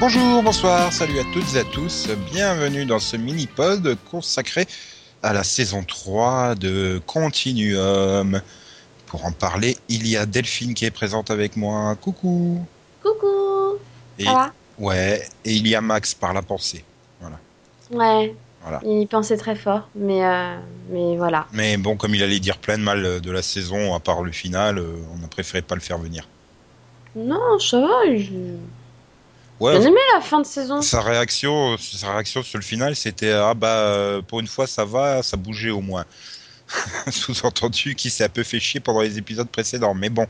Bonjour, bonsoir, salut à toutes et à tous. Bienvenue dans ce mini-pod consacré à la saison 3 de Continuum. Pour en parler, il y a Delphine qui est présente avec moi. Coucou. Coucou. Et, Ça va? Ouais, et il y a Max par la pensée. Voilà. Ouais. Voilà. Il pensait très fort, mais euh, mais voilà. Mais bon, comme il allait dire plein de mal de la saison, à part le final, euh, on a préféré pas le faire venir. Non, ça va. Ouais, bien aimé la fin de saison. sa réaction, sa réaction sur le final, c'était ah bah euh, pour une fois ça va, ça bougeait au moins. Sous-entendu qu'il s'est un peu fait chier pendant les épisodes précédents, mais bon.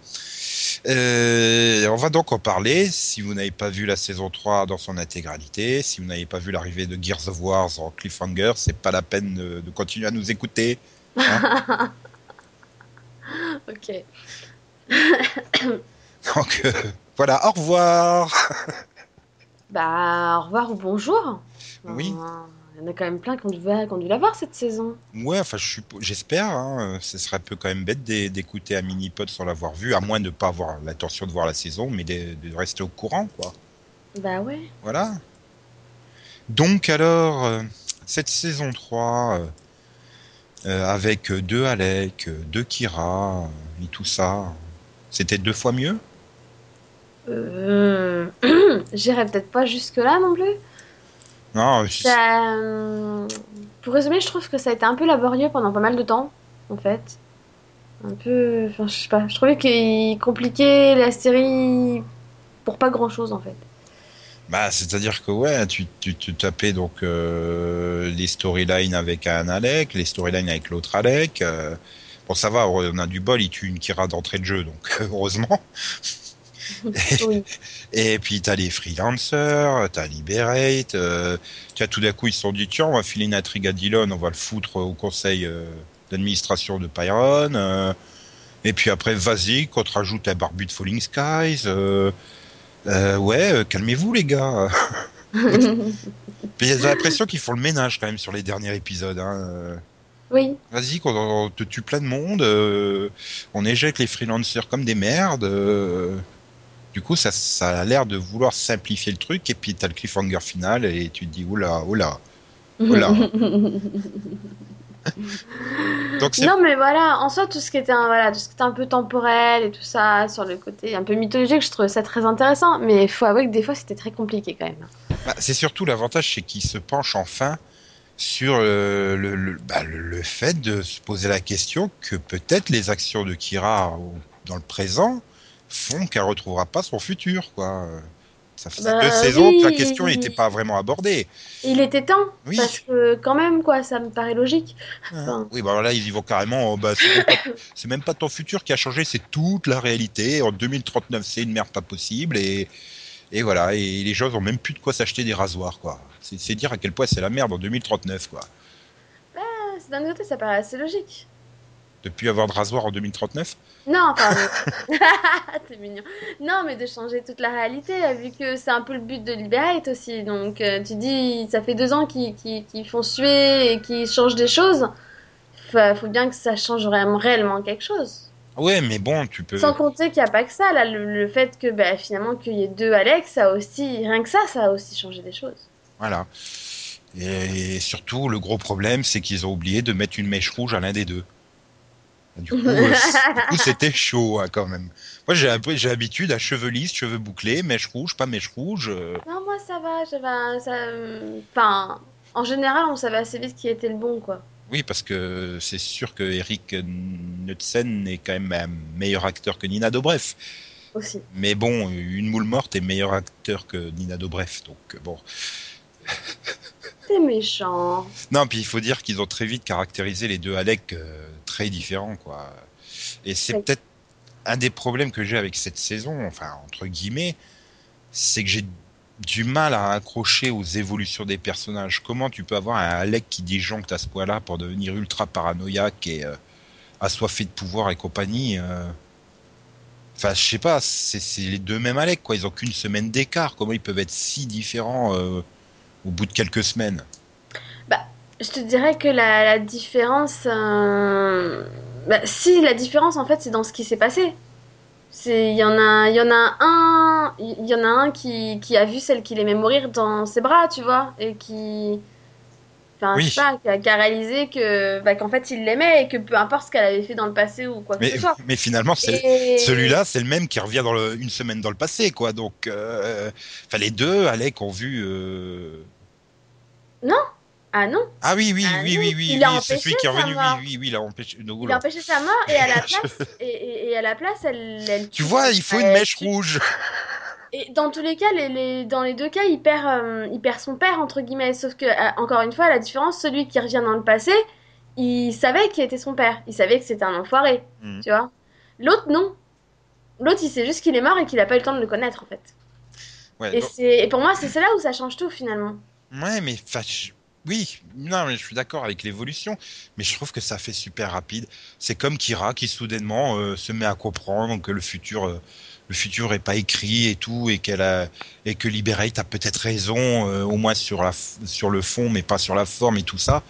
Euh, on va donc en parler. Si vous n'avez pas vu la saison 3 dans son intégralité, si vous n'avez pas vu l'arrivée de Gears of Wars en cliffhanger, c'est pas la peine de, de continuer à nous écouter. ok. Donc euh, voilà, au revoir. Bah au revoir ou bonjour. Oui. Euh, Il y en a quand même plein qui ont dû, qui ont dû la voir cette saison. Ouais, enfin, je j'espère. Hein, ce serait un peu quand même bête d'é- d'écouter un mini-pod sans l'avoir vu, à moins de ne pas avoir l'intention de voir la saison, mais de, de rester au courant, quoi. Bah ouais. Voilà. Donc, alors, euh, cette saison 3, euh, euh, avec deux Alec, deux Kira, et tout ça, c'était deux fois mieux? J'irai peut-être pas jusque là non plus. Non, je- Ça, euh, Pour résumer, je trouve que ça a été un peu laborieux pendant pas mal de temps, en fait. Un peu. Enfin, je sais pas. Je trouvais qu'il compliquait la série pour pas grand chose, en fait. Bah, c'est-à-dire que ouais, tu, tu, tu tapais donc euh, les storylines avec un Alec, les storylines avec l'autre Alec. euh, bon, ça va, on a du bol, il tue une Kira d'entrée de jeu, donc heureusement. Oui. Et puis t'as les freelancers, t'as Liberate, euh, tu as tout d'un coup ils se sont dit tiens, on va filer une intrigue à Dillon, on va le foutre au conseil euh, d'administration de Pyron. euh, et puis après, vas-y, qu'on te rajoute un barbu de Falling Skies. euh, ouais, calmez-vous les gars. J'ai l'impression qu'ils font le ménage quand même sur les derniers épisodes. Hein. oui. Vas-y, qu'on on te tue plein de monde, euh, on éjecte les freelancers comme des merdes. euh. Du coup, ça, ça a l'air de vouloir simplifier le truc, et puis t'as le cliffhanger final, et tu te dis, oula, oula. Oula. Donc non, mais voilà, en soi, tout ce qui était un, voilà, tout ce qui était un peu temporel et tout ça, sur le côté un peu mythologique, je trouvais ça très intéressant. Mais il faut avouer que des fois, c'était très compliqué quand même. bah, c'est surtout l'avantage, c'est qu'il se penche enfin sur euh, le, le, bah, le- le fait de se poser la question que peut-être les actions de Kira au- dans le présent font qu'elle retrouvera pas son futur, quoi. Ça faisait Bah, deux saisons que la question n'était pas vraiment abordée. Il était temps, Oui. parce que quand même, quoi, ça me paraît logique. Enfin. Oui, bah là, ils y vont carrément. oh, bah, c'est même, pas- c'est même pas ton futur qui a changé, c'est toute la réalité. En 2039, c'est une merde pas possible. Et, et voilà, et les gens ont même plus de quoi s'acheter des rasoirs, quoi. C'est c'est dire à quel point c'est la merde en 2039, quoi. Ah, c'est D'un côté, ça paraît assez logique. Depuis avoir de rasoir en 2039 Non, pardon. T'es mignon. Non, mais de changer toute la réalité, vu que c'est un peu le but de Liberate aussi. Donc, euh, tu dis, ça fait deux ans qu'ils font suer et qu'ils changent des choses. Faut, faut bien que ça change réellement quelque chose. Ouais, mais bon, tu peux. Sans compter qu'il n'y a pas que ça, là, le, le fait que bah, finalement qu'il y ait deux Alex, ça a aussi, rien que ça, ça a aussi changé des choses. Voilà. Et surtout, le gros problème, c'est qu'ils ont oublié de mettre une mèche rouge à l'un des deux. Du coup, euh, du coup, c'était chaud hein, quand même. Moi, j'ai j'ai l'habitude à cheveux lisses, cheveux bouclés, mèche rouge, pas mèche rouge. euh, Non, moi ça va, j'avais un- ça. Enfin, en général, on savait assez vite qui était le bon, quoi. Oui, parce que c'est sûr que Eric Knudsen est quand même un meilleur acteur que Nina Dobrev. Aussi. Mais bon, une moule morte est meilleur acteur que Nina Dobrev, donc euh, bon. Méchant. Non, puis il faut dire qu'ils ont très vite caractérisé les deux Alec euh, très différents, quoi. Et c'est peut-être un des problèmes que j'ai avec cette saison, enfin entre guillemets, c'est que j'ai du mal à accrocher aux évolutions des personnages. Comment tu peux avoir un Alec qui disjoncte à ce point-là pour devenir ultra paranoïaque et euh, assoiffé de pouvoir et compagnie euh, Enfin, je sais pas, c'est c'est les deux mêmes Alec, quoi. Ils ont qu'une semaine d'écart. Comment ils peuvent être si différents euh, au bout de quelques semaines Je te dirais que la, la différence. euh, bah, si, la différence en fait, c'est dans ce qui s'est passé. Il y en a, y un. y, en a un qui, qui a vu celle qu'il aimait mourir dans ses bras, tu vois, et qui, enfin, Oui. je sais pas, qui a, qui a réalisé que, bah, qu'en fait, il l'aimait et que peu importe ce qu'elle avait fait dans le passé ou quoi que Mais, ce soit. mais finalement, Et- celui-là, c'est le même qui revient dans le- une semaine dans le passé, quoi. Donc, euh, les deux, Alec, ont vu. euh, Ah non, Ah oui, oui, Ah oui, non, oui, oui, oui, c'est celui qui est revenu. mort. Oui, oui, oui, il a empêché. No, il a empêché sa mort et à la place, et, et- et à la place, elle, elle Tu vois, il faut une mèche rouge. Et dans tous les cas, les, les- dans les deux cas, il perd, euh, il perd son père, entre guillemets. Sauf que, euh, encore une fois, la différence, celui qui revient dans le passé, il savait qui était son père. Il savait que c'était un enfoiré, Mhm. tu vois. L'autre, non. L'autre, il sait juste qu'il est mort et qu'il a pas eu le temps de le connaître, en fait. Ouais, Et, pour moi, c'est là où ça change tout, finalement. ouais, mais je- oui, non, mais je suis d'accord avec l'évolution, mais je trouve que ça fait super rapide. C'est comme Kira qui soudainement euh, se met à comprendre que le futur, euh, le futur est pas écrit et tout, et qu'elle a, et que Liberate a peut-être raison, euh, au moins sur la, sur le fond, mais pas sur la forme et tout ça.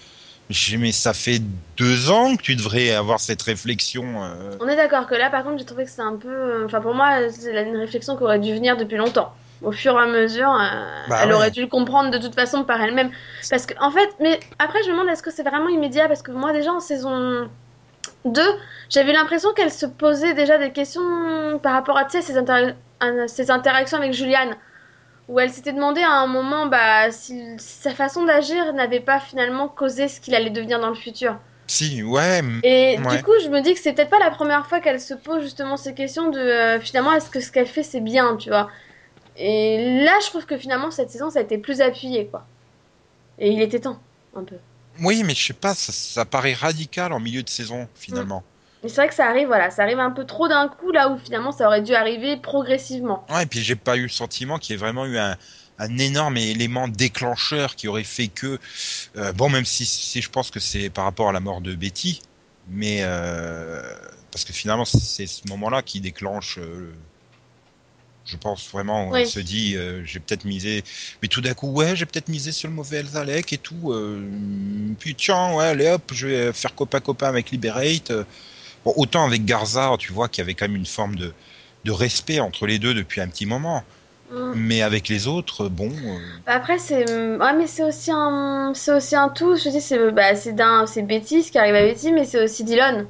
J'ai- Mais ça fait deux ans que tu devrais avoir cette réflexion. euh, On est d'accord que là, par contre, j'ai trouvé que c'est un peu. euh, Enfin, pour moi, c'est une réflexion qui aurait dû venir depuis longtemps. Au fur et à mesure, euh, Bah elle ouais. aurait dû le comprendre de toute façon par elle-même. Parce que, en fait, mais après, je me demande est-ce que c'est vraiment immédiat? Parce que moi, déjà en saison 2, j'avais l'impression qu'elle se posait déjà des questions par rapport à ses, inter- à ses interactions avec Juliane. Où elle s'était demandé à un moment bah, si sa façon d'agir n'avait pas finalement causé ce qu'il allait devenir dans le futur. Si, ouais, Et Ouais. du coup, je me dis que c'est peut-être pas la première fois qu'elle se pose justement ces questions de euh, finalement est-ce que ce qu'elle fait c'est bien, tu vois. Et là, je trouve que finalement cette saison ça a été plus appuyé quoi. Et il était temps, un peu. Oui, mais je sais pas, ça, ça paraît radical en milieu de saison finalement. Mais c'est vrai que ça arrive, voilà, ça arrive un peu trop d'un coup là où finalement ça aurait dû arriver progressivement. Ouais, et puis j'ai pas eu le sentiment qu'il y ait vraiment eu un, un énorme élément déclencheur qui aurait fait que euh, bon, même si, si je pense que c'est par rapport à la mort de Betty, mais euh, parce que finalement c'est ce moment-là qui déclenche. euh, je pense vraiment, Oui. elle se dit, euh, j'ai peut-être misé, mais tout d'un coup, ouais, j'ai peut-être misé sur le mauvais Alec et tout. euh, puis tiens, ouais, allez hop, je vais faire copain copain avec Liberate. euh. Bon, autant avec Garza, tu vois qu'il y avait quand même une forme de, de respect entre les deux depuis un petit moment. Mm. Mais avec les autres, bon. euh, Après c'est ouais mais c'est aussi un c'est aussi un tout, je dis c'est bah c'est d'un c'est Betty ce qui arrive à Betty mais c'est aussi Dylan.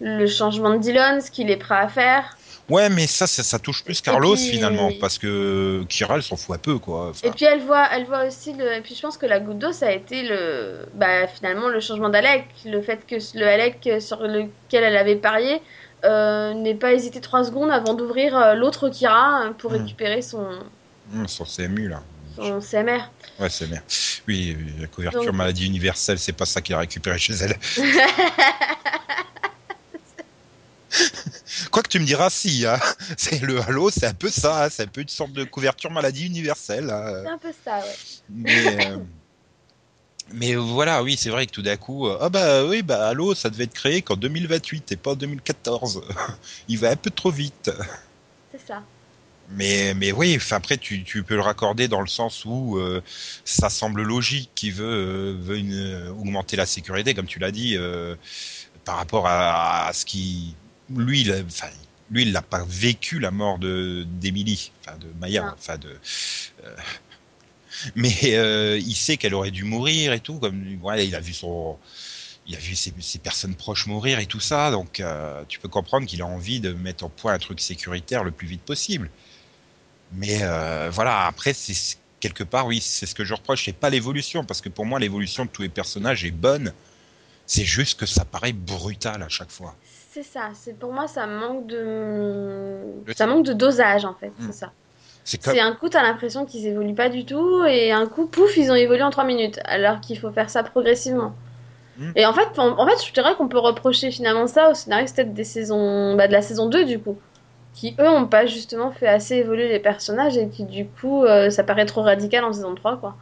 Le changement de Dylan, ce qu'il est prêt à faire. Ouais, mais ça, ça, ça touche plus Carlos puis- finalement, parce que Kira, elle s'en fout un peu, quoi. Enfin, Et puis elle voit, elle voit aussi le. Et puis je pense que la goutte d'eau, ça a été le, bah finalement le changement d'Alec, le fait que le Alec sur lequel elle avait parié euh, n'ait pas hésité trois secondes avant d'ouvrir euh, l'autre Kira euh, pour Mm. récupérer son, hum, son CMU, là. son CMR. Ouais, c'est bien. Oui, la couverture Donc- maladie universelle, c'est pas ça qu'il a récupéré chez elle. Quoi que tu me diras, si, hein. c'est le Halo, c'est un peu ça, hein. c'est un peu une sorte de couverture maladie universelle. hein. C'est un peu ça, ouais. Mais, euh, mais voilà, oui, c'est vrai que tout d'un coup, euh, ah bah oui, bah Halo, ça devait être créé qu'en 2028 et pas en 2014. Il va un peu trop vite. C'est ça. Mais, mais oui, après, tu, tu peux le raccorder dans le sens où euh, ça semble logique qu'il veut, euh, veut une- augmenter la sécurité, comme tu l'as dit, euh, par rapport à, à ce qui. Lui, il a- enfin, lui, il n'a pas vécu la mort de d'Emily, enfin de Maya, enfin de. euh, mais euh, il sait qu'elle aurait dû mourir et tout, comme voilà, il a vu son. Il a vu ses, ses personnes proches mourir et tout ça, donc euh, tu peux comprendre qu'il a envie de mettre en point un truc sécuritaire le plus vite possible. Mais voilà, après, c'est quelque part, oui, c'est ce que je reproche, c'est pas l'évolution, parce que pour moi, l'évolution de tous les personnages est bonne. C'est juste que ça paraît brutal à chaque fois. C'est ça. C'est pour moi, ça manque de, Le- ça manque de dosage en fait. Mm. C'est ça. C'est comme, un coup, t'as l'impression qu'ils évoluent pas du tout, et un coup, pouf, ils ont évolué en 3 minutes, alors qu'il faut faire ça progressivement. Mm. Et en fait, en, en fait, je dirais qu'on peut reprocher finalement ça aux scénaristes peut-être des saisons, bah, de la saison 2 du coup, qui eux ont pas justement fait assez évoluer les personnages et qui du coup, euh, ça paraît trop radical en saison 3 quoi.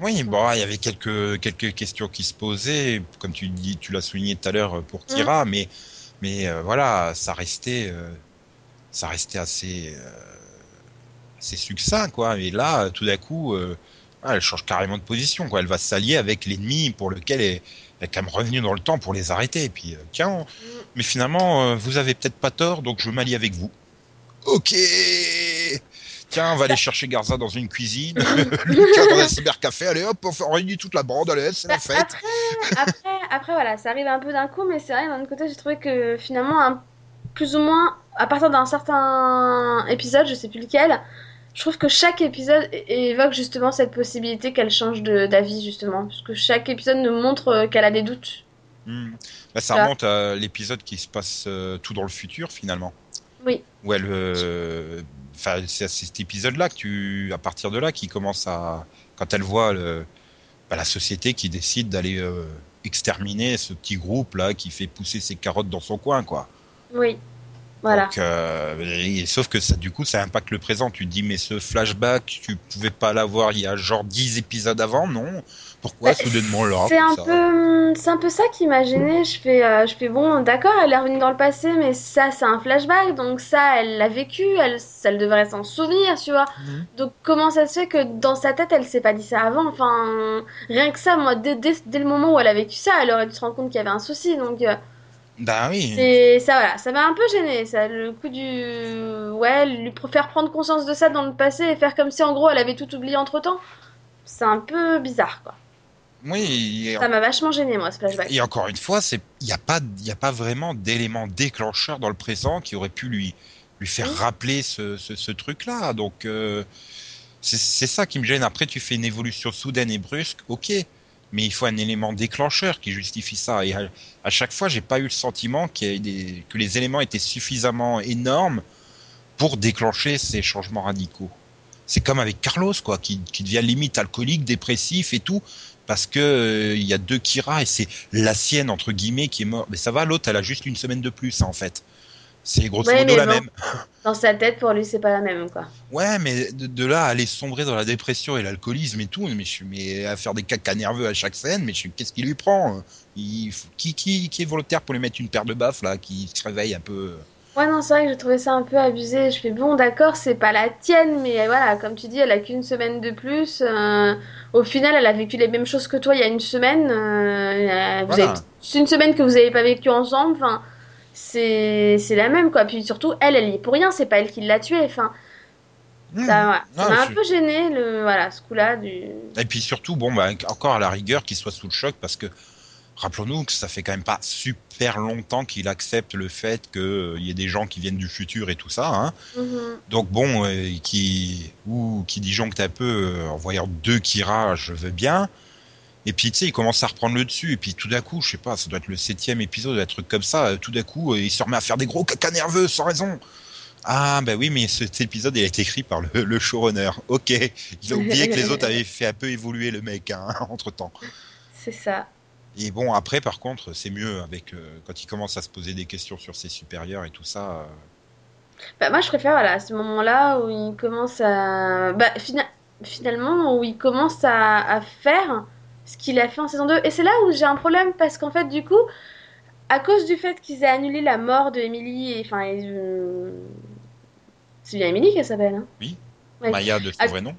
oui, bon, il y avait quelques quelques questions qui se posaient, comme tu dis, tu l'as souligné tout à l'heure pour Kira, mais mais euh, voilà, ça restait euh, ça restait assez euh, assez succinct, quoi. Et là, tout d'un coup, euh, ah, elle change carrément de position, quoi. Elle va s'allier avec l'ennemi pour lequel elle, elle est quand même revenue dans le temps pour les arrêter. Et puis, euh, tiens, mais finalement, euh, vous avez peut-être pas tort, donc je m'allie avec vous. Ok. Tiens, on va aller chercher Garza dans une cuisine. Lucas dans un cybercafé. Allez hop, on réunit toute la bande. Allez, c'est la Bah, fête. Après, après, après, voilà, ça arrive un peu d'un coup, mais c'est vrai, d'un autre côté, j'ai trouvé que finalement, un- plus ou moins, à partir d'un certain épisode, je sais plus lequel, je trouve que chaque épisode évoque justement cette possibilité qu'elle change d'avis, justement. Parce que chaque épisode nous montre euh, qu'elle a des doutes. Hmm. Bah, ça Ça. remonte à l'épisode qui se passe euh, tout dans le futur finalement. Oui. Où elle, euh, c'est à cet épisode-là que tu, à partir de là, qui commence à, quand elle voit le, bah, la société qui décide d'aller euh, exterminer ce petit groupe là qui fait pousser ses carottes dans son coin, quoi. Oui. Voilà. Donc, euh, et- sauf que ça, du coup, ça impacte le présent. Tu te dis, mais ce flashback, tu pouvais pas l'avoir il y a genre 10 épisodes avant, non? Pourquoi Bah, soudainement là C'est un peu, c'est un peu ça qui m'a gênée. Je fais, euh, je fais bon, d'accord, elle est revenue dans le passé, mais ça, c'est un flashback, donc ça, elle l'a vécu, elle, elle devrait s'en souvenir, tu vois. Mhm. Donc comment ça se fait que dans sa tête, elle s'est pas dit ça avant? Enfin, rien que ça, moi, dès, dès, dès le moment où elle a vécu ça, elle aurait dû se rendre compte qu'il y avait un souci. Donc euh, Bah oui. c'est ça, voilà, ça m'a un peu gêné, ça, le coup du, ouais, lui faire prendre conscience de ça dans le passé et faire comme si en gros elle avait tout oublié entre temps. C'est un peu bizarre, quoi. Oui, Ça m'a vachement gêné, moi, ce flashback. et encore une fois, c'est il n'y a pas il a pas vraiment d'élément déclencheur dans le présent qui aurait pu lui lui faire Oui. rappeler ce, ce, ce truc-là. Donc euh, c'est c'est ça qui me gêne. Après, tu fais une évolution soudaine et brusque, ok, mais il faut un élément déclencheur qui justifie ça. Et à, chaque fois, j'ai pas eu le sentiment que les éléments étaient suffisamment énormes pour déclencher ces changements radicaux. C'est comme avec Carlos, quoi, qui, devient limite alcoolique, dépressif et tout, parce que euh, y a deux Kira et c'est la sienne entre guillemets qui est morte. Mais ça va, l'autre, elle a juste une semaine de plus, en fait. C'est grosso Ouais, modo la bon. même. Dans sa tête, pour lui, c'est pas la même, quoi. Ouais, mais de, de là à aller sombrer dans la dépression et l'alcoolisme et tout, mais je suis mais à faire des cacas nerveux à chaque scène, mais qu'est-ce qui lui prend il, faut- qui, qui, qui est volontaire pour lui mettre une paire de baffes là, qui se réveille un peu Ouais, non, c'est vrai que j'ai trouvé ça un peu abusé. Je fais bon, d'accord, c'est pas la tienne, mais voilà, comme tu dis, elle a qu'une semaine de plus. euh, au final, elle a vécu les mêmes choses que toi il y a une semaine. euh, vous Voilà. avez- C'est une semaine que vous avez pas vécu ensemble. Enfin, c'est la même, quoi. Puis surtout, elle, elle y est pour rien. C'est pas elle qui l'a tué. Enfin, Hmm. ça, voilà. Ça m'a un peu gêné, le, voilà, ce coup-là. Du... Et puis surtout, bon, bah, encore à la rigueur qu'il soit sous le choc parce que rappelons-nous que ça fait quand même pas super longtemps qu'il accepte le fait qu'il y ait des gens qui viennent du futur et tout ça. Hein. Mhm. Donc bon, euh, qui ou qui disjoncte un peu euh, en voyant deux Kira, je veux bien. Et puis tu sais, il commence à reprendre le dessus. Et puis tout d'un coup, je sais pas, ça doit être le septième épisode, un truc comme ça. Tout d'un coup, euh, il se remet à faire des gros caca nerveux sans raison. Ah bah oui, mais cet épisode il a été écrit par le, le showrunner. Ok, il a oublié que les autres avaient fait un peu évoluer le mec hein, entre temps. C'est ça. Et bon, après par contre, c'est mieux avec euh, quand il commence à se poser des questions sur ses supérieurs et tout ça. euh, Bah, moi, je préfère voilà, à ce moment-là où il commence à. Bah, fina- finalement, où il commence à, à faire ce qu'il a fait en saison 2. Et c'est là où j'ai un problème parce qu'en fait, du coup, à cause du fait qu'ils aient annulé la mort de Emily, enfin. euh, C'est bien Emily qu'elle s'appelle, hein Oui. Ouais. Maya de son Ah, vrai nom.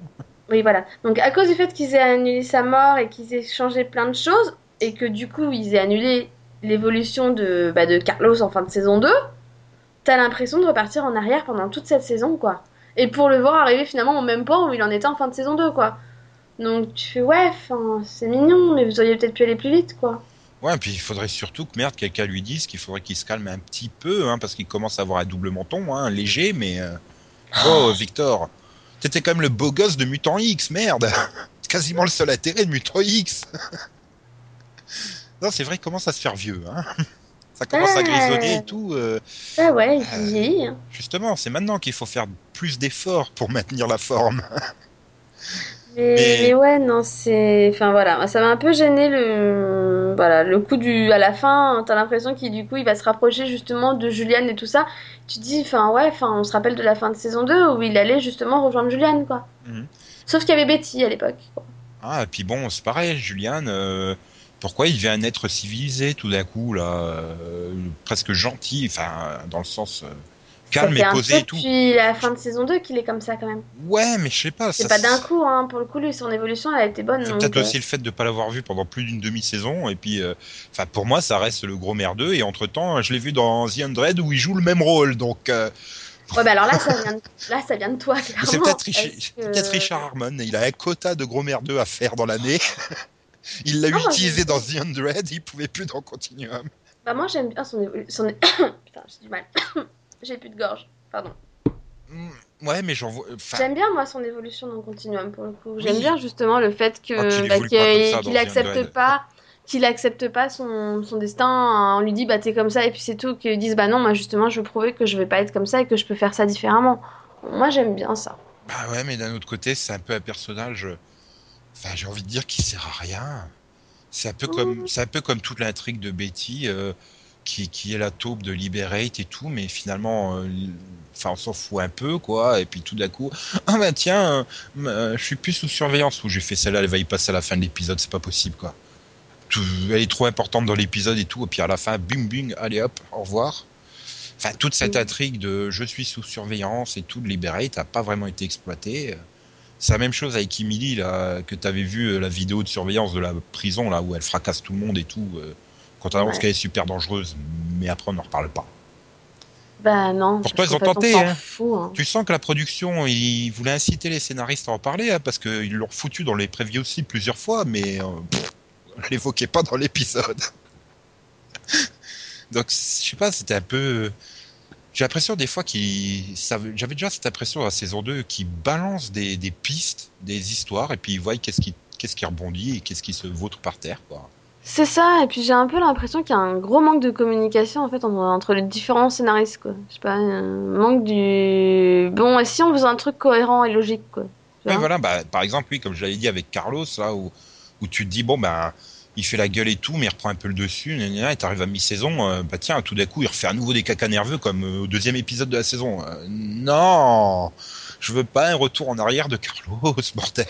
Oui, voilà. Donc, à cause du fait qu'ils aient annulé sa mort et qu'ils aient changé plein de choses, et que du coup, ils aient annulé l'évolution de, bah, de Carlos en fin de saison 2, t'as l'impression de repartir en arrière pendant toute cette saison, quoi. Et pour le voir arriver finalement au même point où il en était en fin de saison 2, quoi. Donc, tu fais, ouais, c'est mignon, mais vous auriez peut-être pu aller plus vite, quoi. Ouais, et puis il faudrait surtout que merde, quelqu'un lui dise qu'il faudrait qu'il se calme un petit peu, hein, parce qu'il commence à avoir un double menton, hein, léger, mais. euh, Oh, Victor, t'étais quand même le beau gosse de Mutant X, merde quasiment le seul intérêt de Mutant X Non, c'est vrai, il commence à se faire vieux, hein Ça commence à grisonner et tout. euh, Ah ouais, il Euh, vieillit. hein. justement, c'est maintenant qu'il faut faire plus d'efforts pour maintenir la forme. Mais, Mais- mais ouais, non, c'est. Enfin voilà, ça m'a un peu gêné le. Voilà, le coup du. À la fin, t'as l'impression qu'il du coup il va se rapprocher justement de Juliane et tout ça. Tu te dis, enfin ouais, enfin on se rappelle de la fin de saison 2 où il allait justement rejoindre Juliane, quoi. Mhm. Sauf qu'il y avait Betty à l'époque. Ah, et puis bon, c'est pareil, Julian, euh, pourquoi il devient un être civilisé tout d'un coup, là, euh, presque gentil, enfin, dans le sens euh, calme fait et un posé peu et tout. depuis la fin de saison 2 qu'il est comme ça quand même. Ouais, mais je sais pas. C'est pas d'un coup, hein. Pour le coup, lui, son évolution, elle a été bonne. C'est peut-être euh, aussi le fait de pas l'avoir vu pendant plus d'une demi-saison, et puis, euh, pour moi, ça reste le gros merdeux, et entre-temps, je l'ai vu dans The Undread où il joue le même rôle, donc, euh, Ouais, bah alors là, ça vient de, là, ça vient de toi, clairement. C'est peut-être Richard, que- peut-être Richard Harmon. Il a un quota de gros merdeux à faire dans l'année. il l'a moi, utilisé dans The Hundred, il pouvait plus dans Continuum. Bah, moi, j'aime bien son évolution. Son... Putain, j'ai du mal. j'ai plus de gorge. Pardon. Hmm, Ouais, mais j'en vois. Enfin, J'aime bien, moi, son évolution dans Continuum, pour le coup. J'aime Oui. bien, justement, le fait que Ah, qu'il bah, qu'il Hundred. pas. Qu'il accepte pas son, son destin, on lui dit bah t'es comme ça et puis c'est tout, qu'ils disent bah non, moi justement je veux prouver que je vais pas être comme ça et que je peux faire ça différemment. Moi j'aime bien ça. Bah ouais, mais d'un autre côté, c'est un peu un personnage. euh, Enfin, j'ai envie de dire qui sert à rien. C'est un peu comme, c'est un peu comme toute l'intrigue de Betty, euh, qui, qui est la taupe de Liberate et tout, mais finalement, euh, enfin, on s'en fout un peu, quoi. Et puis tout d'un coup, ah bah tiens, euh, euh, je suis plus sous surveillance. Ou j'ai fait celle-là, elle va y passer à la fin de l'épisode, c'est pas possible, quoi. Tout- elle est trop importante dans l'épisode et tout, et puis à la fin, bing bing, allez hop, au revoir. Enfin, toute cette Mm. intrigue de je suis sous surveillance et tout de Liberate n'a pas vraiment été exploitée. C'est la même chose avec Emily, là, que tu avais vu la vidéo de surveillance de la prison, là, où elle fracasse tout le monde et tout, euh, quand on annonce Ouais. qu'elle est super dangereuse. Mais après, on n'en reparle pas. Bah non. Pourtant, ils ont on tenté, hein. fout, hein. Tu sens que la production, ils voulaient inciter les scénaristes à en parler, hein, parce qu'ils l'ont foutu dans les previews aussi plusieurs fois, mais euh, pff, on l'évoquait pas dans l'épisode. Donc, je sais pas, c'était un peu. J'ai l'impression des fois qu'ils. J'avais déjà cette impression à saison 2 qu'ils balancent des, des pistes, des histoires, et puis ils voient qu'est-ce qui, qu'est-ce qui rebondit et qu'est-ce qui se vautre par terre, quoi. C'est ça, et puis j'ai un peu l'impression qu'il y a un gros manque de communication en fait entre, les différents scénaristes quoi. Je sais pas, un manque du. Bon, et si on faisait un truc cohérent et logique quoi. Ouais, voilà, bah, par exemple, oui, comme je l'avais dit avec Carlos, là, où, où tu te dis, bon, ben, il fait la gueule et tout, mais il reprend un peu le dessus, et t'arrives à mi-saison, euh, bah tiens, tout d'un coup, il refait à nouveau des cacas nerveux comme euh, au deuxième épisode de la saison. Euh, non Je veux pas un retour en arrière de Carlos, bordel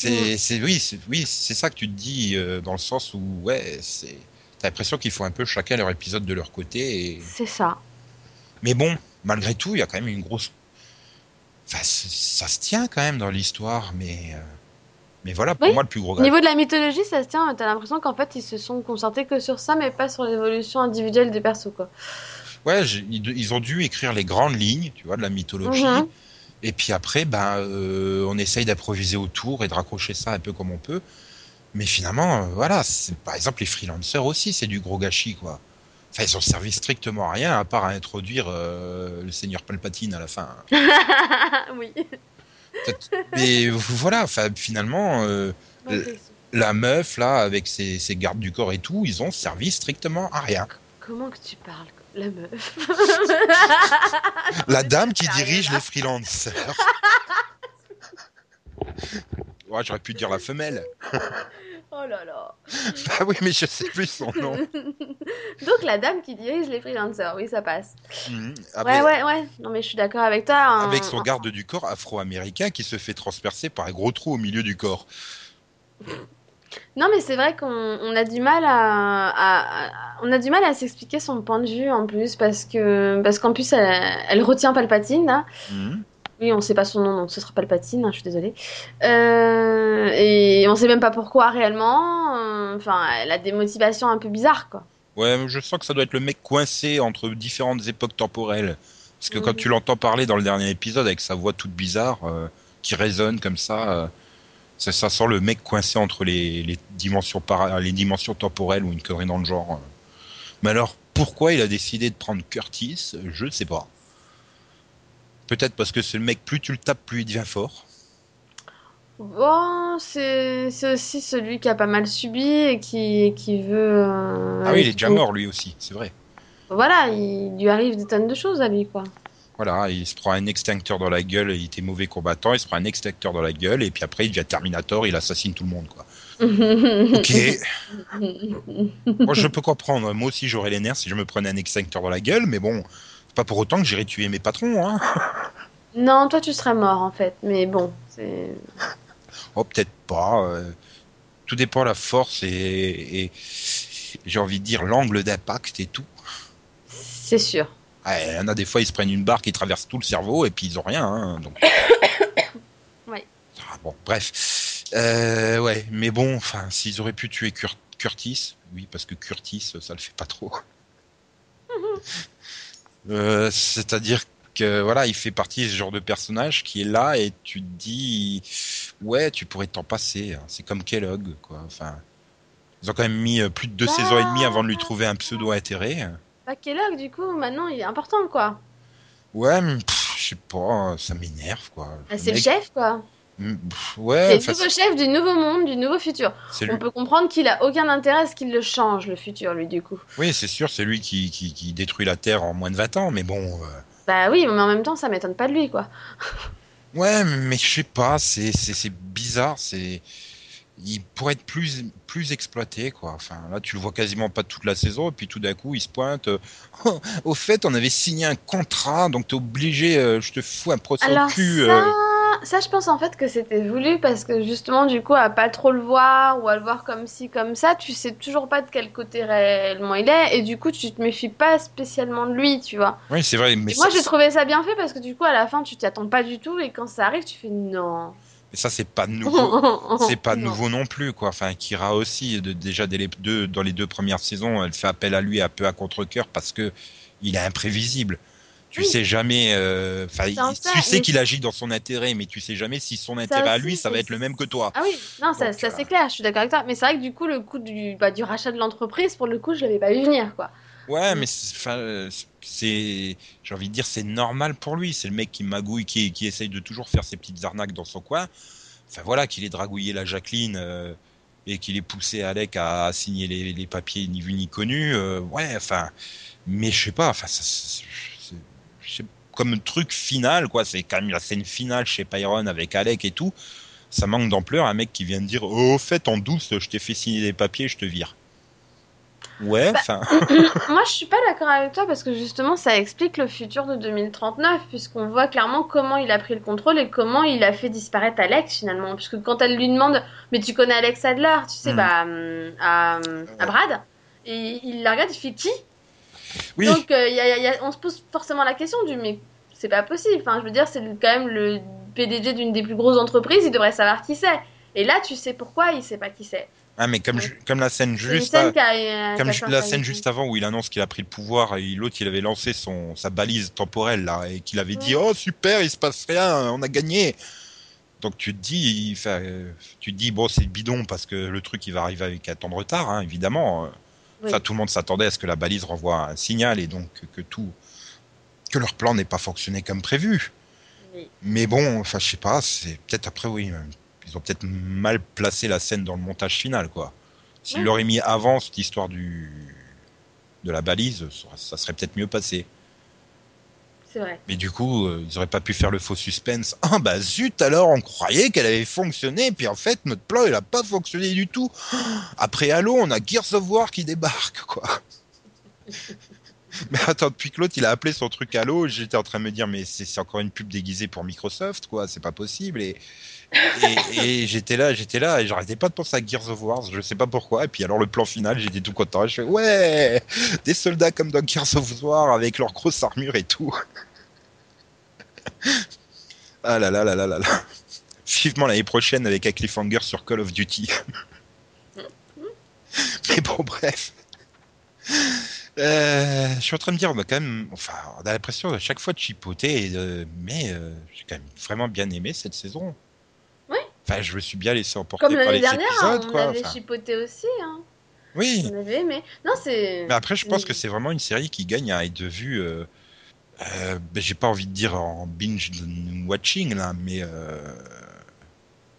C'est, c'est, oui, c'est, oui, c'est ça que tu te dis, euh, dans le sens où, ouais, c'est, t'as l'impression qu'il faut un peu chacun leur épisode de leur côté, et, C'est ça. mais bon, malgré tout, il y a quand même une grosse. Enfin, ça se tient quand même dans l'histoire, mais. euh, Mais voilà, pour Oui. moi, le plus gros Au niveau de la mythologie, ça se tient, t'as l'impression qu'en fait ils se sont concentrés que sur ça, mais pas sur l'évolution individuelle des persos quoi. Ouais, ils ils ont dû écrire les grandes lignes, tu vois, de la mythologie. Mhm. Et puis après, ben, euh, on essaye d'improviser autour et de raccrocher ça un peu comme on peut. Mais finalement, euh, voilà, par exemple, les freelancers aussi, c'est du gros gâchis, quoi. Enfin, ils ont servi strictement à rien, à part à introduire euh, le seigneur Palpatine à la fin. oui. Mais voilà, enfin, finalement, la meuf, là, avec ses, ses gardes du corps et tout, ils ont servi strictement à rien. Comment que tu parles La meuf? La dame qui dirige les freelancers. Ouais, j'aurais pu dire la femelle. Oh là là. Bah oui, mais je sais plus son nom. Donc la dame qui dirige les freelancers, oui ça passe. Mhm. Ouais ouais ouais. Non mais je suis d'accord avec toi. hein. avec son garde du corps afro-américain qui se fait transpercer par un gros trou au milieu du corps. Non mais c'est vrai qu'on on a du mal à, à- à- on a du mal à s'expliquer son point de vue en plus parce que parce qu'en plus elle, elle retient Palpatine là. Mhm. Oui on sait pas son nom donc ce sera Palpatine. hein, je suis désolée. Euh, et on sait même pas pourquoi réellement. euh, Enfin elle a des motivations un peu bizarres quoi. Ouais, je sens que ça doit être le mec coincé entre différentes époques temporelles. Parce que quand Mhm. tu l'entends parler dans le dernier épisode avec sa voix toute bizarre, euh, qui résonne comme ça, euh, ça, ça sent le mec coincé entre les, les dimensions para- les dimensions temporelles ou une connerie dans le genre. Mais alors, pourquoi il a décidé de prendre Curtis? Je ne sais pas. Peut-être parce que c'est le mec, plus tu le tapes, plus il devient fort. Bon, c'est aussi celui qui a pas mal subi et qui, qui veut. euh, ah oui, il est déjà mort lui aussi, c'est vrai. Voilà, il lui arrive des tonnes de choses à lui, quoi. Voilà, il se prend un extincteur dans la gueule, il était mauvais combattant, il se prend un extincteur dans la gueule, et puis après il devient Terminator, il assassine tout le monde, quoi. Ok, moi je peux comprendre, moi aussi j'aurais les nerfs si je me prenais un extincteur dans la gueule, mais bon, c'est pas pour autant que j'irais tuer mes patrons, hein. non, toi tu serais mort en fait, mais bon, c'est. Oh, peut-être pas. euh, tout dépend de la force et, et j'ai envie de dire l'angle d'impact et tout. C'est sûr. Ouais, il y en a des fois, ils se prennent une barre qui traverse tout le cerveau et puis ils ont rien. hein, donc... Ouais. Ah, bon, bref. Euh, ouais, mais bon, enfin, s'ils auraient pu tuer Cur- Curtis, oui, parce que Curtis, ça le fait pas trop. Euh, C'est-à-dire que voilà, il fait partie de ce genre de personnage qui est là et tu te dis ouais, tu pourrais t'en passer. hein. C'est comme Kellogg, quoi. Enfin, ils ont quand même mis euh, plus de deux Bah. saisons et demie avant de lui trouver un pseudo intérêt. Bah, Kellogg, du coup, maintenant, il est important, quoi. Ouais, mais je sais pas, ça m'énerve, quoi. Bah, c'est le chef, quoi. Mm, pff, C'est Ouais, le nouveau chef du nouveau monde, du nouveau futur. On lui- peut comprendre qu'il a aucun intérêt à ce qu'il le change, le futur, lui, du coup. oui, c'est sûr, c'est lui qui, qui, qui détruit la Terre en moins de 20 ans, mais bon. euh, Bah oui, mais en même temps, ça m'étonne pas de lui, quoi. Ouais, mais je sais pas, c'est c'est c'est bizarre, c'est il pourrait être plus plus exploité quoi. Enfin là, tu le vois quasiment pas toute la saison et puis tout d'un coup, il se pointe Oh, au fait, on avait signé un contrat, donc t'es obligé euh, je te fous un procès Alors au cul. ça, euh. ça, je pense en fait que c'était voulu parce que justement, du coup, à pas trop le voir ou à le voir comme ci, comme ça, tu sais toujours pas de quel côté réellement il est et du coup, tu te méfies pas spécialement de lui, tu vois. Oui, c'est vrai, mais Et moi, j'ai trouvé ça bien fait parce que du coup, à la fin, tu t'y attends pas du tout et quand ça arrive, tu fais non. Mais ça c'est pas nouveau. C'est pas nouveau non plus, quoi. Enfin, Kira aussi, de- déjà dès les deux, dans les deux premières saisons, elle fait appel à lui un peu à contre-cœur parce que il est imprévisible. Tu Oui. sais jamais. euh, il- tu sais qu'il agit dans son intérêt, mais tu sais jamais si son intérêt à lui, ça va être le même que toi. Ah oui, non, ça, Donc, ça euh, c'est clair, je suis d'accord avec toi. Mais c'est vrai que du coup, le coup du, bah, du rachat de l'entreprise, pour le coup, je l'avais pas vu venir, quoi. Ouais, mais c'est- j'ai envie de dire, c'est normal pour lui. C'est le mec qui magouille, qui, qui essaye de toujours faire ses petites arnaques dans son coin. Enfin voilà, qu'il ait dragouillé la Jacqueline euh, et qu'il ait poussé Alec à, à signer les, papiers ni vu ni connu. euh, ouais, enfin, mais je sais pas. Enfin, ça, comme truc final, quoi. C'est quand même la scène finale chez Pyron avec Alec et tout. Ça manque d'ampleur. Un mec qui vient de dire, oh, au fait, en douce, je t'ai fait signer des papiers, je te vire. Ouais, Bah, enfin. Moi, je suis pas d'accord avec toi parce que justement, ça explique le futur de 2039, puisqu'on voit clairement comment il a pris le contrôle et comment il a fait disparaître Alex finalement. Puisque quand elle lui demande, mais tu connais Alex Adler, tu sais, Mm. bah, hum, à, à Brad, et il la regarde, il fait qui? Oui. Donc, euh, y a- y a- y a- on se pose forcément la question du mais c'est pas possible. Enfin, je veux dire, c'est quand même le PDG d'une des plus grosses entreprises, il devrait savoir qui c'est. Et là, tu sais pourquoi il sait pas qui c'est. Ah, mais comme, Ouais. ju- comme la scène juste, scène a- comme ju- la scène juste avant où il annonce qu'il a pris le pouvoir et l'autre il avait lancé son sa balise temporelle là et qu'il avait dit oh super il se passe rien on a gagné donc tu te dis il euh, tu te dis bon c'est bidon parce que le truc il va arriver avec un temps de retard hein, évidemment Euh, Oui. enfin tout le monde s'attendait à ce que la balise renvoie un signal et donc que, tout que leur plan n'ait pas fonctionné comme prévu Oui. mais bon enfin je sais pas c'est peut-être après oui euh, ils ont peut-être mal placé la scène dans le montage final quoi S'ils Ouais. l'auraient mis avant cette histoire du de la balise, ça- serait peut-être mieux passé. C'est vrai. Mais du coup, euh, ils auraient pas pu faire le faux suspense. Ah bah zut alors, on croyait qu'elle avait fonctionné, puis en fait notre plan il a pas fonctionné du tout. Après Halo, on a Gears of War qui débarque quoi. Mais attends, depuis que l'autre il a appelé son truc Halo, j'étais en train de me dire mais c'est c'est encore une pub déguisée pour Microsoft quoi, c'est pas possible et et, j'étais là, j'étais là et j'arrêtais pas de penser à Gears of War, je sais pas pourquoi et puis alors le plan final, j'étais tout content, je fais ouais, des soldats comme dans Gears of War avec leur grosse armure et tout. ah là là là là là là. Vivement l'année prochaine avec un cliffhanger sur Call of Duty. Mais bon, bref. Euh, je suis en train de me dire, bah, quand même, enfin, on a l'impression à chaque fois de chipoter, mais euh, j'ai quand même vraiment bien aimé cette saison. Enfin, je me suis bien laissé emporter Comme par les dernière, épisodes, on quoi. avait Enfin, chipoté aussi. Hein. oui, On avait aimé. Non, c'est. mais après, je pense que c'est vraiment une série qui gagne à être vue. Euh, euh, ben, j'ai pas envie de dire en binge watching là, mais euh,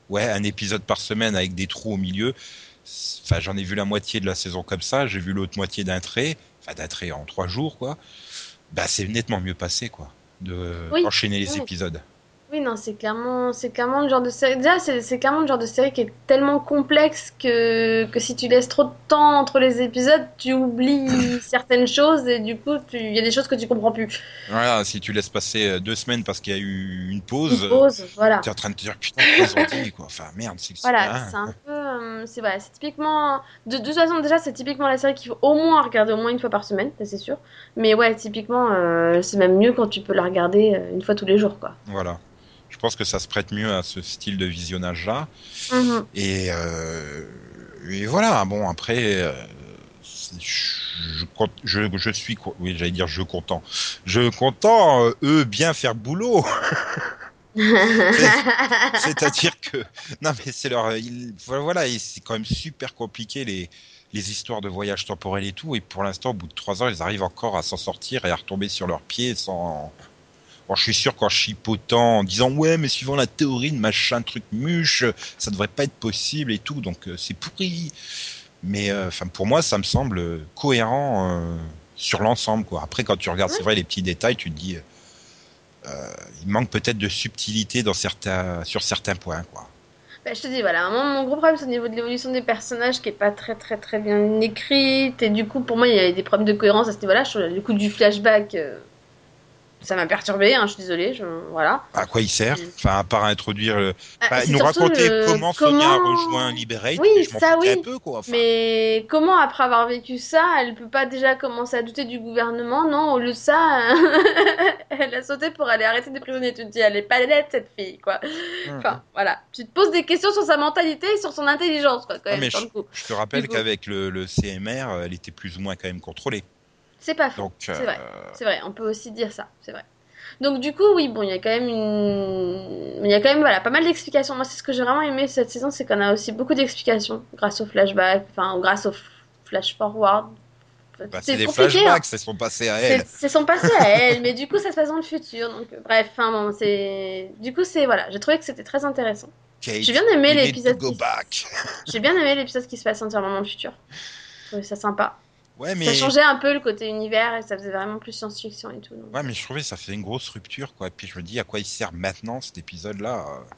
ouais, un épisode par semaine avec des trous au milieu. Enfin, j'en ai vu la moitié de la saison comme ça. J'ai vu l'autre moitié d'un trait, enfin d'un trait en trois jours, quoi. Bah, c'est nettement mieux passé, quoi, de Oui, enchaîner les oui. épisodes. Oui, non, c'est clairement, c'est clairement le genre de série. Déjà, c'est c'est clairement le genre de série qui est tellement complexe que, que si tu laisses trop de temps entre les épisodes, tu oublies certaines choses et du coup, il y a des choses que tu comprends plus. Voilà, si tu laisses passer euh, deux semaines parce qu'il y a eu une pause, Une pause, voilà. tu es en train de te dire putain, qu'est-ce dit, quoi. Enfin, merde, c'est Voilà, c'est un peu. euh, c'est voilà, c'est typiquement. De, de toute façon, déjà, c'est typiquement la série qu'il faut au moins regarder au moins une fois par semaine, ça c'est sûr. Mais ouais, typiquement, euh, c'est même mieux quand tu peux la regarder une fois tous les jours, quoi. Voilà. Je pense que ça se prête mieux à ce style de visionnage-là. Mhm. Et, euh, et voilà, bon, après, euh, je je, je, suis, oui, j'allais dire je content. Je content, euh, eux, bien faire boulot. C'est-à-dire que, non mais c'est leur, voilà, c'est quand même super compliqué les, les histoires de voyage temporel et tout. Et pour l'instant, au bout de trois ans, ils arrivent encore à s'en sortir et à retomber sur leurs pieds sans. Bon, je suis sûr qu'en chipotant, en disant ouais, mais suivant la théorie de machin truc muche, ça devrait pas être possible et tout, donc euh, c'est pourri. Mais euh, pour moi, ça me semble cohérent euh, sur l'ensemble, quoi. Après, quand tu regardes, c'est vrai, les petits détails, tu te dis, il manque peut-être de subtilité dans certains, sur certains points, quoi. Bah, je te dis, voilà, mon gros problème, c'est au niveau de l'évolution des personnages qui est pas très, très, très bien écrite. Et du coup, pour moi, il y a des problèmes de cohérence à ce niveau-là. Je- Le coup du flashback, euh, ça m'a perturbé, hein, je suis désolée. Je... Voilà. À quoi il sert. Enfin, à part introduire, le- Ah, enfin, nous raconter le- comment Sonia a comment- rejoint Liberate, Oui, je ça, oui. un peu, quoi. Enfin, Mais comment, après avoir vécu ça, elle peut pas déjà commencer à douter du gouvernement? Non, au lieu de ça, elle a sauté pour aller arrêter des prisonniers. Tu te dis, elle est pas cette fille, quoi. mm. Enfin, voilà. Tu te poses des questions sur sa mentalité et sur son intelligence, quoi, quand Ouais, même, mais je te rappelle qu'avec le, le CMR, elle était plus ou moins quand même contrôlée. C'est pas faux. C'est euh, vrai. C'est vrai, on peut aussi dire ça, c'est vrai. Donc du coup, oui, bon, il y a quand même une... Il y a quand même, voilà, pas mal d'explications. Moi, c'est ce que j'ai vraiment aimé cette saison, c'est qu'on a aussi beaucoup d'explications grâce au flashback, enfin, grâce au flash forward. bah, c'est des hein. flashbacks, ça sont passés à elle. C'est c'est son passé à elle, mais du coup, ça se passe dans le futur. Donc, euh, bref, enfin, bon, c'est... Du coup, c'est... Voilà, j'ai trouvé que c'était très intéressant. J'ai bien aimé l'épisode qui-. J'ai bien aimé l'épisode qui se passe entièrement dans le futur. Je trouvais ça sympa. Ouais, mais Ça changeait un peu le côté univers et ça faisait vraiment plus science-fiction et tout. donc. Ouais, mais je trouvais que ça fait une grosse rupture, quoi. Et puis je me dis à quoi il sert maintenant cet épisode-là. euh?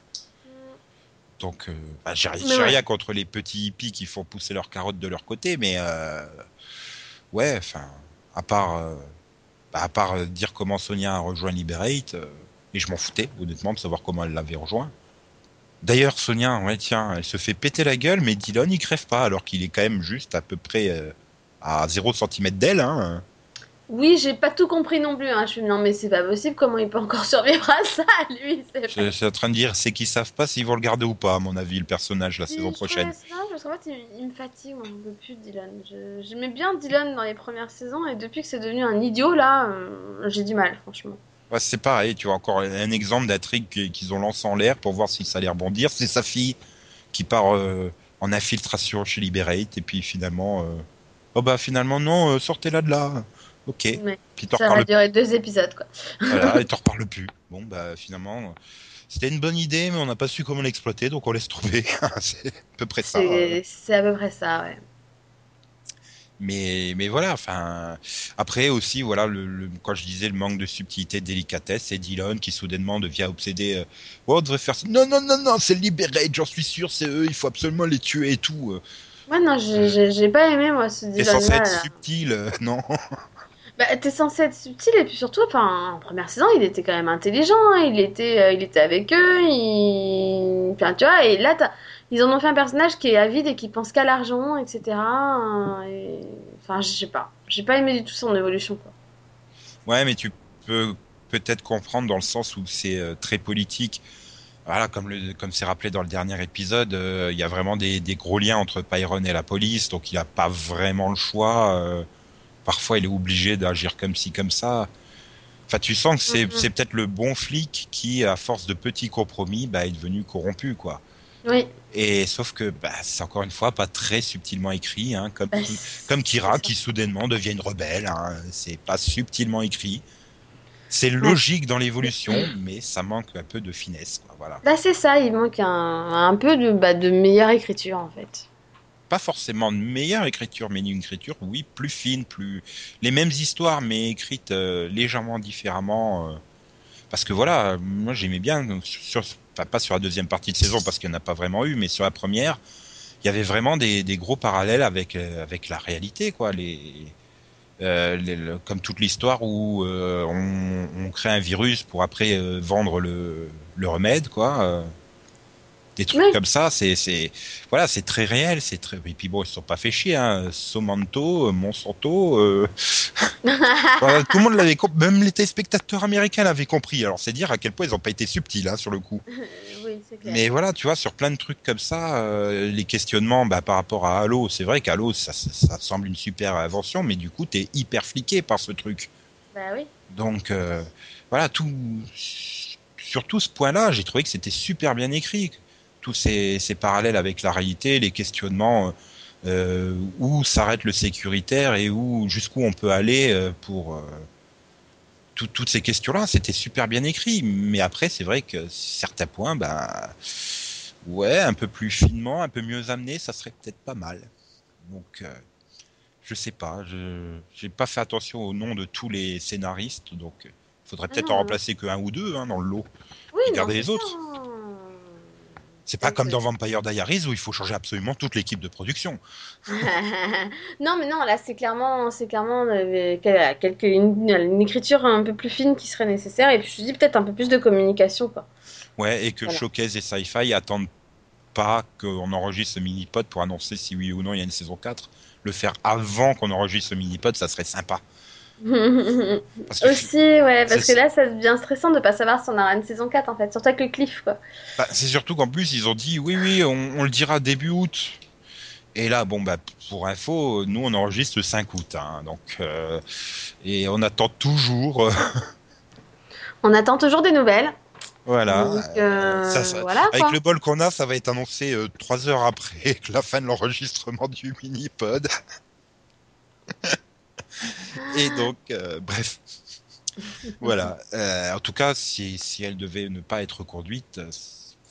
Donc, euh, bah, j'ai ouais. rien contre les petits hippies qui font pousser leurs carottes de leur côté, mais euh, ouais, enfin, à part, euh, bah, à part dire comment Sonia a rejoint Liberate, et je m'en foutais honnêtement de savoir comment elle l'avait rejoint. D'ailleurs, Sonia, ouais, tiens, elle se fait péter la gueule, mais Dylan il crève pas, alors qu'il est quand même juste à peu près à 0 cm d'elle. Hein. Oui, j'ai pas tout compris non plus. Hein. Je suis non, mais c'est pas possible. Comment il peut encore survivre à ça, lui c'est Je je suis en train de dire, c'est qu'ils savent pas s'ils vont le garder ou pas, à mon avis, le personnage la Si, saison je prochaine. ça, parce qu'en fait, il, il me fatigue, moi, peux plus Dylan. Je- J'aimais bien Dylan dans les premières saisons, et depuis que c'est devenu un idiot, là, euh, j'ai du mal, franchement. Ouais, c'est pareil, tu vois, encore un exemple d'intrigue qui- qu'ils ont lancé en l'air pour voir si ça allait rebondir. C'est sa fille qui part euh, en infiltration chez Liberate, et puis finalement, euh, oh bah finalement, non, euh, sortez-la de là. Ok, Mais puis ça va durer deux épisodes, quoi. voilà, et t'en reparles plus. Bon, bah finalement, c'était une bonne idée, mais on n'a pas su comment l'exploiter, donc on laisse trouver. c'est à peu près ça. euh. C'est à peu près ça, ouais. Mais, mais voilà, enfin. Après aussi, voilà, le, le- quand je disais le manque de subtilité, de délicatesse, c'est Dylan qui soudainement devient obsédé. euh, ouais, on devrait faire ça. Non, non, non, non, c'est Liberate, j'en suis sûr, c'est eux, il faut absolument les tuer et tout. euh. Ouais, non, j'ai- j'ai j'ai pas aimé, moi, ce C'est censé Dylan-là. être subtil, euh, non? Bah, t'es censé être subtil et puis surtout, enfin, en première saison, il était quand même intelligent, hein, il était, euh, il était avec eux, il... Enfin, tu vois, et là, ils en ont fait un personnage qui est avide et qui pense qu'à l'argent, etc. euh, et- Enfin, je sais pas, j'ai pas aimé du tout son évolution, quoi. Ouais, mais tu peux peut-être comprendre dans le sens où c'est euh, très politique. Voilà, comme le, comme c'est rappelé dans le dernier épisode, euh, il y a vraiment des, des gros liens entre Pyron et la police, donc il n'a pas vraiment le choix. euh, parfois, il est obligé d'agir comme ci, comme ça. Enfin, tu sens que c'est Mhm. c'est peut-être le bon flic qui, à force de petits compromis, bah, est devenu corrompu, quoi. Oui, Et sauf que bah, c'est encore une fois pas très subtilement écrit, hein, comme bah, comme Kira qui soudainement devient une rebelle. Hein. C'est pas subtilement écrit. C'est logique dans l'évolution, mais ça manque un peu de finesse. Quoi. Voilà. Bah, c'est ça, il manque un, un peu de, bah, de meilleure écriture, en fait. Pas forcément de meilleure écriture, mais une écriture, oui, plus fine, plus les mêmes histoires, mais écrites euh, légèrement différemment. euh. Parce que voilà, moi j'aimais bien, donc, sur, enfin, pas sur la deuxième partie de saison parce qu'il n'y en a pas vraiment eu, mais sur la première, il y avait vraiment des, des gros parallèles avec euh, avec la réalité, quoi. Les, euh, comme toute l'histoire où euh, on, on crée un virus pour après euh, vendre le, le remède, quoi. Des trucs Oui. comme ça, c'est c'est voilà, c'est très réel, c'est très et puis bon, ils se sont pas fait chier, hein. Somanto, euh, Monsanto, euh, voilà, tout le monde l'avait compris, même les téléspectateurs américains l'avaient compris. Alors c'est dire à quel point ils ont pas été subtils hein, sur le coup. oui, clair. Mais voilà, tu vois, sur plein de trucs comme ça, euh, les questionnements bah, par rapport à Halo, c'est vrai qu'Halo, ça, ça, ça semble une super invention, mais du coup, t'es hyper fliqué par ce truc. Bah oui. Donc, euh, voilà, tout. Sur tout ce point-là, j'ai trouvé que c'était super bien écrit. Tous ces, ces parallèles avec la réalité, les questionnements, euh, où s'arrête le sécuritaire et où jusqu'où on peut aller euh, pour. euh, tout- toutes ces questions-là, c'était super bien écrit. Mais après, c'est vrai que certains points, ben. Ouais, un peu plus finement, un peu mieux amené, ça serait peut-être pas mal. Donc, euh, je sais pas. Je j'ai pas fait attention au nom de tous les scénaristes, donc euh, faudrait Ah peut-être en remplacer que un ou deux hein, dans le lot. Oui, Regardez non, les autres. C'est pas comme euh, dans Vampire Diaries où il faut changer absolument toute l'équipe de production. non, mais non, là, c'est clairement, c'est clairement euh, quelque, une, une écriture un peu plus fine qui serait nécessaire. Et puis, je dis peut-être un peu plus de communication, quoi. Ouais, et que Voilà. Showcase et Sci-Fi attendent pas qu'on enregistre ce mini-pod pour annoncer si oui ou non il y a une saison 4. Le faire avant qu'on enregistre ce mini-pod, ça serait sympa. Parce Aussi, ouais, parce que là, ça devient stressant de pas savoir si on aura une saison 4, en fait. Surtout avec le cliff, quoi. Bah, c'est surtout qu'en plus, ils ont dit oui, oui, on, on le dira début août. Et là, bon, bah, pour info, nous, on enregistre le 5 août. hein, donc, euh, et on attend toujours. euh, On attend toujours des nouvelles. voilà. Donc, euh, ça, ça- voilà, avec quoi. le bol qu'on a, ça va être annoncé euh, trois heures après la fin de l'enregistrement du mini-pod. et donc, euh, bref. voilà. Euh, en tout cas, si, si elle devait ne pas être conduite, euh,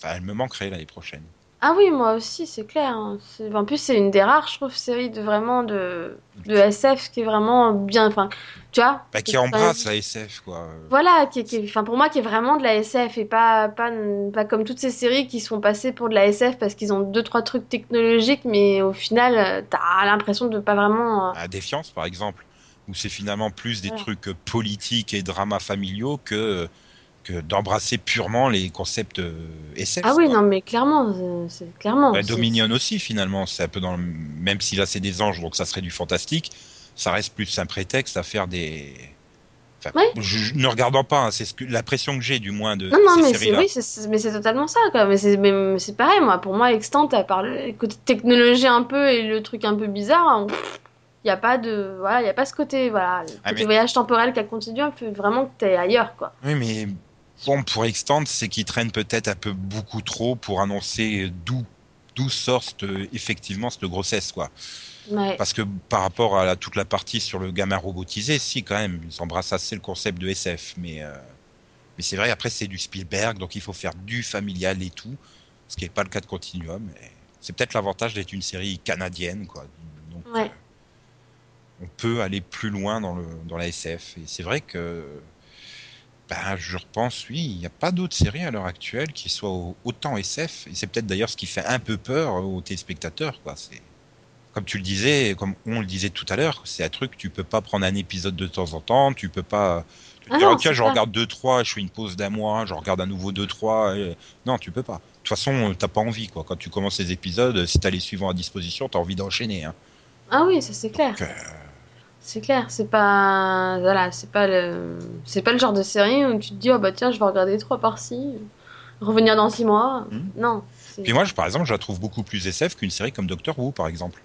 elle me manquerait l'année prochaine. Ah oui, moi aussi, c'est clair. hein. En plus, c'est une des rares, je trouve, séries de vraiment de, de SF qui est vraiment bien. Enfin, tu vois Bah, qui embrasse la SF, quoi. Voilà, qui, enfin, pour moi, qui est vraiment de la SF et pas, pas, pas comme toutes ces séries qui se font passer pour de la SF parce qu'ils ont deux, trois trucs technologiques, mais au final, t'as l'impression de pas vraiment. à Défiance, par exemple, où c'est finalement plus des trucs politiques et dramas familiaux que, que d'embrasser purement les concepts euh, SF. Ah oui, quoi. non, mais clairement, c'est- clairement. Bah, Dominion aussi, finalement, c'est un peu dans le... Même si là, c'est des anges, donc ça serait du fantastique, ça reste plus un prétexte à faire des... Enfin, je, ne regardant pas, hein, c'est ce que, pression que j'ai, du moins, de Non, non, ces mais c'est oui, c'est- mais c'est totalement ça, quoi. Mais c'est mais c'est pareil, moi. Pour moi, Extant, à part le côté technologie un peu et le truc un peu bizarre, il n'y a pas de. Voilà, il y a pas ce côté, voilà, Ah, mais- voyage temporel qui a continué, vraiment que t'es ailleurs, quoi. Oui, mais bon, pour Extend, c'est qu'ils traînent peut-être un peu beaucoup trop pour annoncer d'où d'où sort cette- effectivement cette grossesse, quoi. Ouais. Parce que par rapport à la- toute la partie sur le gamin robotisé, si quand même, ils embrassent assez le concept de SF. Mais, euh, mais c'est vrai, après c'est du Spielberg, donc il faut faire du familial et tout, ce qui n'est pas le cas de Continuum. Et C'est peut-être l'avantage d'être une série canadienne, quoi. Donc, Ouais. On peut aller plus loin dans, le, dans la SF. Et c'est vrai que, ben, je repense, oui, il n'y a pas d'autres séries à l'heure actuelle qui soient au- autant SF. Et c'est peut-être d'ailleurs ce qui fait un peu peur aux téléspectateurs, quoi. C'est, comme tu le disais, comme on le disait tout à l'heure, c'est un truc, tu peux pas prendre un épisode de temps en temps, tu peux pas te Ah dire, non, tiens, je regarde 2-3, je fais une pause d'un mois, je regarde à nouveau 2-3. et- Non, tu peux pas. De toute façon, t'as pas envie, quoi. Quand tu commences les épisodes, si t'as les suivants à disposition, t'as envie d'enchaîner, hein. Ah oui, ça c'est clair. Donc, euh, C'est clair, c'est pas voilà, c'est pas le c'est pas le genre de série où tu te dis oh bah tiens, je vais regarder trois par-ci, revenir dans six mois. Mhm. Non. Puis moi, je- par exemple, je la trouve beaucoup plus SF qu'une série comme Doctor Who, par exemple.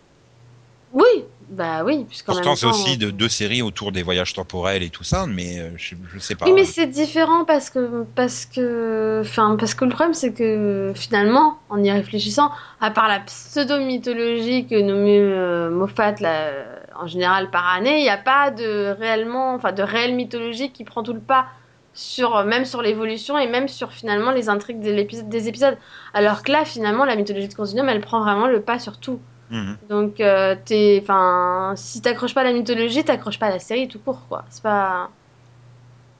Oui, bah oui, Pourtant, c'est aussi de, deux séries autour des voyages temporels et tout ça, mais euh, je, je sais pas. Oui, mais c'est différent parce que parce que enfin parce que le problème c'est que finalement, en y réfléchissant, à part la pseudo mythologie que nommait euh, Moffat là, en général par année, il n'y a pas de réellement enfin de réelle mythologie qui prend tout le pas sur même sur l'évolution et même sur finalement les intrigues de des épisodes. Alors que là finalement la mythologie de Continuum, elle prend vraiment le pas sur tout. Mhm. Donc, euh, t'es, enfin, si t'accroches pas à la mythologie, t'accroches pas à la série tout court, quoi. C'est pas.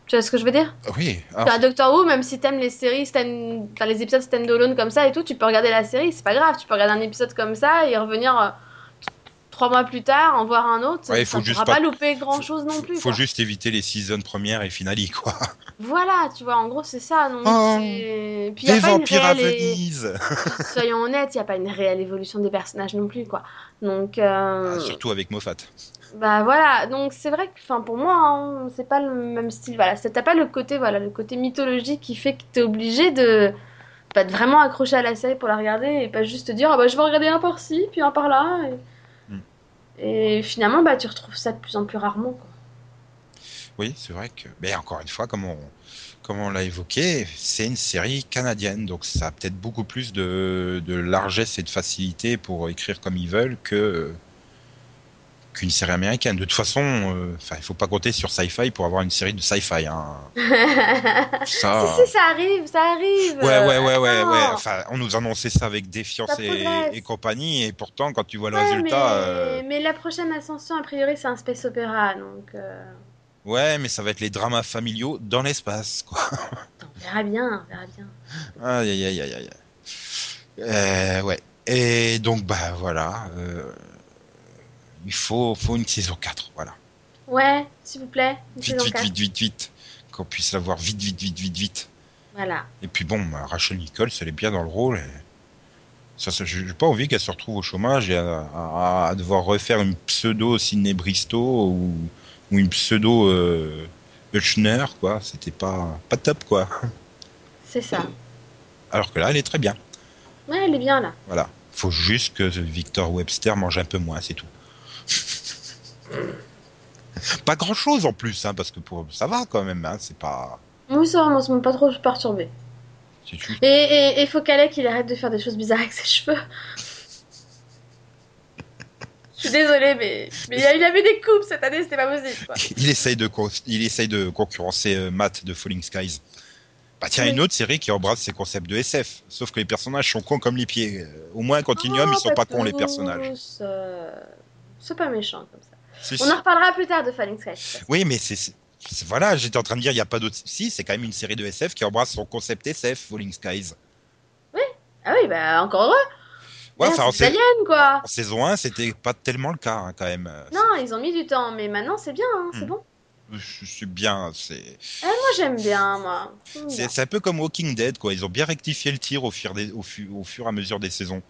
Tu vois ce que je veux dire? Oui. ah, Enfin, Doctor Who, même si t'aimes les séries, stand... enfin, les épisodes stand-alone comme ça et tout, tu peux regarder la série, c'est pas grave. Tu peux regarder un épisode comme ça et revenir euh, trois mois plus tard, en voir un autre. Ouais, il ça faut juste pourra pas- louper grand chose non faut, plus. faut quoi. juste éviter les seasons premières et finales, quoi. Voilà, tu vois, en gros, c'est ça. Donc, Oh, Puis Des pas une vampires à réelle é- Venise Soyons honnêtes, il y a pas une réelle évolution des personnages non plus, quoi. Donc. euh, Ah, Surtout avec Moffat. Bah voilà, donc c'est vrai que enfin pour moi hein, c'est pas le même style voilà, t'as pas le côté voilà, le côté mythologique qui fait que t'es obligé de pas être vraiment accroché à la série pour la regarder et pas juste te dire ah bah je vais regarder un par-ci puis un par-là. Et... Et finalement, bah tu retrouves ça de plus en plus rarement. Oui, c'est vrai que. Mais encore une fois, comme on, comme on l'a évoqué, c'est une série canadienne, donc ça a peut-être beaucoup plus de, de largesse et de facilité pour écrire comme ils veulent que qu'une série américaine. De toute façon, euh, enfin, il faut pas compter sur Sci-Fi pour avoir une série de Sci-Fi. Hein. Ça. Si, si, ça arrive, ça arrive. Ouais, ouais, ouais, ouais. Enfin, on nous annonçait ça avec défiance et, compagnie, et pourtant, quand tu vois le Ouais, résultat, mais... euh, mais la prochaine ascension, a priori, c'est un space opéra, donc euh, ouais, mais ça va être les dramas familiaux dans l'espace, quoi. on verra bien, on verra bien. Aïe, aïe, aïe, aïe. Euh, ouais. Et donc, bah voilà. euh, il faut, faut une saison 4, voilà. Ouais, s'il vous plaît, une Vite, saison vite, 4. vite, vite, vite. Qu'on puisse la voir vite, vite, vite, vite, vite. Voilà. Et puis bon, bah, Rachel Nichols, elle est bien dans le rôle. et Ça, ça, j'ai pas envie qu'elle se retrouve au chômage et à, à- à devoir refaire une pseudo Sidney Bristow ou, ou une pseudo euh, quoi. C'était pas, pas top, quoi. C'est ça. Alors que là, elle est très bien. Ouais, elle est bien là. Voilà. Faut juste que Victor Webster mange un peu moins, c'est tout. Pas grand chose en plus, hein, parce que pour, ça va quand même, hein, c'est pas. Oui, ça va, moi, ça m'a pas trop perturbé. Et, et, et faut qu'Alec, il arrête de faire des choses bizarres avec ses cheveux. Je suis désolée, mais, mais il avait des coupes cette année, c'était pas possible. Quoi. Il essaye de, con- il essaye de concurrencer euh, Matt de Falling Skies. Bah tiens, Oui. une autre série qui embrasse ces concepts de SF. Sauf que les personnages sont cons comme les pieds. Euh, Au moins, Continuum, Oh, ils sont pas cons, les personnages. euh, C'est pas méchant comme ça. On en reparlera plus tard de Falling Sky. Oui, mais c'est. Voilà, j'étais en train de dire, il n'y a pas d'autre. Si, c'est quand même une série de SF qui embrasse son concept SF, Falling Skies. Ah oui, bah encore heureux. Ouais, enfin, en, Alien, quoi. en saison 1, c'était pas tellement le cas, hein, quand même. Non, ils ont mis du temps, mais maintenant c'est bien, hein, c'est Hmm. bon. Je suis bien. C'est Moi j'aime bien, moi. J'aime bien. c'est- c'est un peu comme Walking Dead, quoi. Ils ont bien rectifié le tir au fur, des- au, fu- au fur et à mesure des saisons.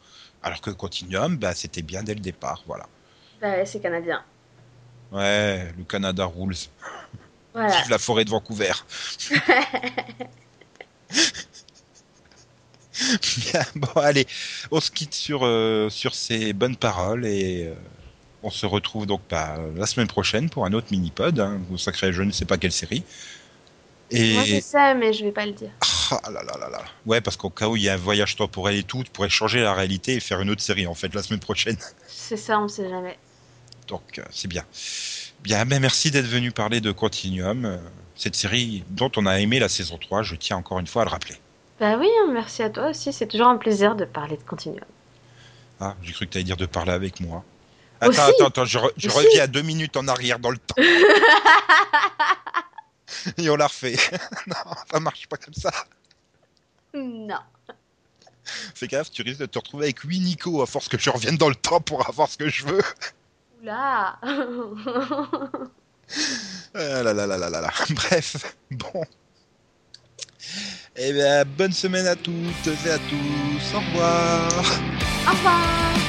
Alors que Continuum, bah, c'était bien dès le départ, voilà. Bah, c'est canadien. Ouais, le Canada rules. Voilà. Vive la forêt de Vancouver. Bien, bon, allez, on se quitte sur, euh, sur ces bonnes paroles et euh, on se retrouve donc bah, la semaine prochaine pour un autre mini-pod hein, consacré à je ne sais pas quelle série. Et Moi je sais, mais je vais pas le dire. Ah là là là là. Ouais, parce qu'au cas où il y a un voyage temporel et tout, tu pourrais changer la réalité et faire une autre série en fait la semaine prochaine. C'est ça, on sait jamais. Donc euh, c'est bien. Bien, ben merci d'être venu parler de Continuum, euh, cette série dont on a aimé la saison 3, je tiens encore une fois à le rappeler. Bah oui, hein, merci à toi aussi, c'est toujours un plaisir de parler de Continuum. Ah, j'ai cru que tu allais dire de parler avec moi. Aussi. Attends, attends, attends, je, re- je Aussi. reviens à deux minutes en arrière dans le temps. Et on la refait. non, ça marche pas comme ça. Non. Fais gaffe, tu risques de te retrouver avec 8 Nico à force que je revienne dans le temps pour avoir ce que je veux. Oula. Là là là là là là. Bref, bon. Eh bien, bonne semaine à toutes et à tous. Au revoir. Au revoir.